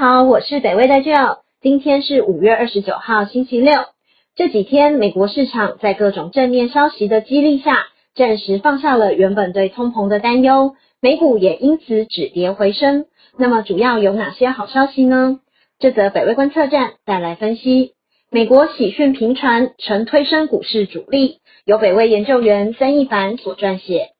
好，我是北威的 Jo，今天是五月二十九号星期六。这几天美国市场在各种正面消息的激励下，暂时放下了原本对通膨的担忧，美股也因此止跌回升。那么主要有哪些好消息呢？这则北威观测站带来分析。美国喜讯频传，曾推升股市主力，由北威研究员曾一凡所撰写。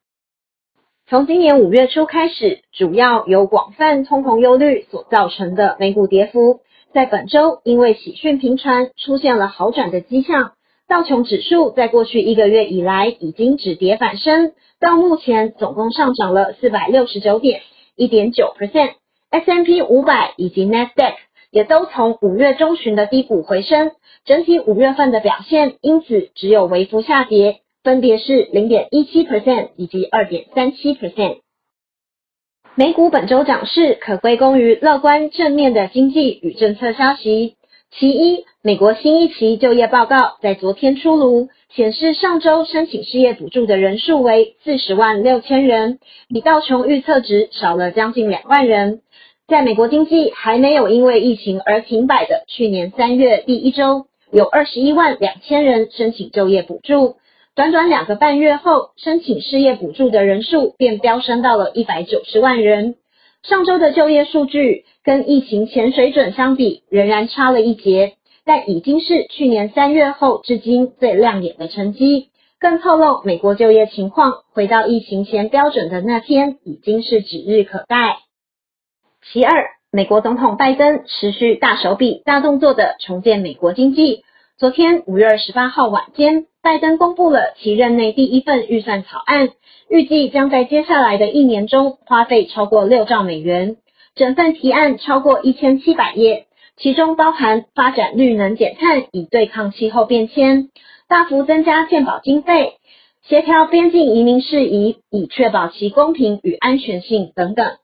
从今年五月初开始，主要由广泛通膨忧虑所造成的美股跌幅，在本周因为喜讯频传，出现了好转的迹象。道琼指数在过去一个月以来已经止跌反升，到目前总共上涨了四百六十九点，一点九 percent。S&P 五百以及 Nasdaq 也都从五月中旬的低谷回升，整体五月份的表现因此只有微幅下跌。分别是零点一七 percent 以及二点三七 percent。美股本周涨势可归功于乐观正面的经济与政策消息。其一，美国新一期就业报告在昨天出炉，显示上周申请失业补助的人数为四十万六千人，比道琼预测值少了将近两万人。在美国经济还没有因为疫情而停摆的去年三月第一周，有二十一万两千人申请就业补助。短短两个半月后，申请失业补助的人数便飙升到了一百九十万人。上周的就业数据跟疫情前水准相比，仍然差了一截，但已经是去年三月后至今最亮眼的成绩。更透露，美国就业情况回到疫情前标准的那天，已经是指日可待。其二，美国总统拜登持续大手笔、大动作的重建美国经济。昨天五月二十八号晚间。拜登公布了其任内第一份预算草案，预计将在接下来的一年中花费超过六兆美元。整份提案超过一千七百页，其中包含发展绿能减碳以对抗气候变迁、大幅增加健保经费、协调边境移民事宜以确保其公平与安全性等等。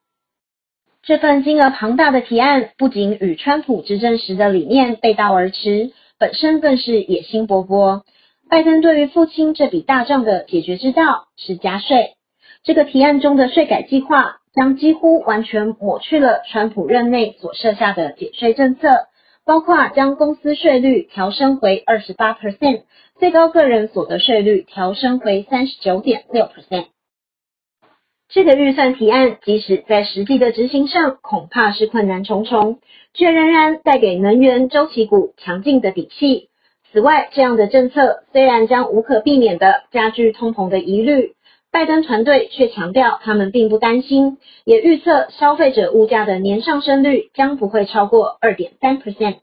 这份金额庞大的提案不仅与川普执政时的理念背道而驰，本身更是野心勃勃。拜登对于父亲这笔大账的解决之道是加税。这个提案中的税改计划将几乎完全抹去了川普任内所设下的减税政策，包括将公司税率调升回二十八 percent，最高个人所得税率调升回三十九点六 percent。这个预算提案即使在实际的执行上恐怕是困难重重，却仍然带给能源周期股强劲的底气。此外，这样的政策虽然将无可避免的加剧通膨的疑虑，拜登团队却强调他们并不担心，也预测消费者物价的年上升率将不会超过二点三 percent。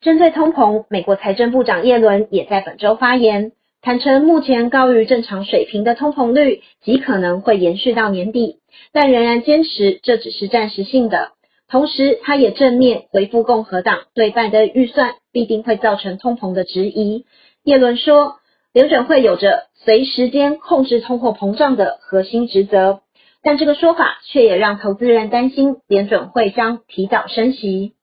针对通膨，美国财政部长耶伦也在本周发言，坦承目前高于正常水平的通膨率极可能会延续到年底，但仍然坚持这只是暂时性的。同时，他也正面回复共和党对拜登预算必定会造成通膨的质疑。耶伦说，联准会有着随时间控制通货膨胀的核心职责，但这个说法却也让投资人担心联准会将提早升息。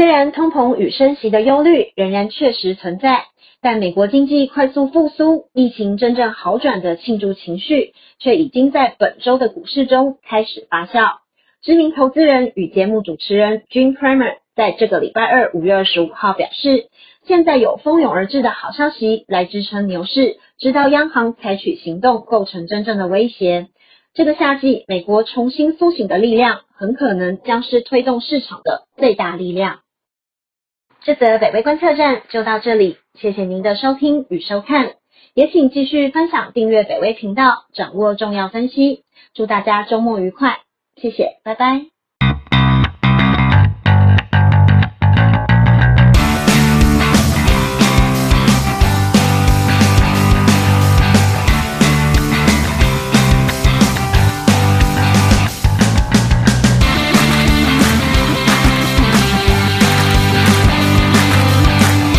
虽然通膨与升息的忧虑仍然确实存在，但美国经济快速复苏、疫情真正好转的庆祝情绪，却已经在本周的股市中开始发酵。知名投资人与节目主持人 Jim Cramer 在这个礼拜二五月二十五号表示，现在有蜂拥而至的好消息来支撑牛市，直到央行采取行动构成真正的威胁。这个夏季，美国重新苏醒的力量很可能将是推动市场的最大力量。这则北威观测站就到这里，谢谢您的收听与收看，也请继续分享订阅北威频道，掌握重要分析。祝大家周末愉快！谢谢，拜拜。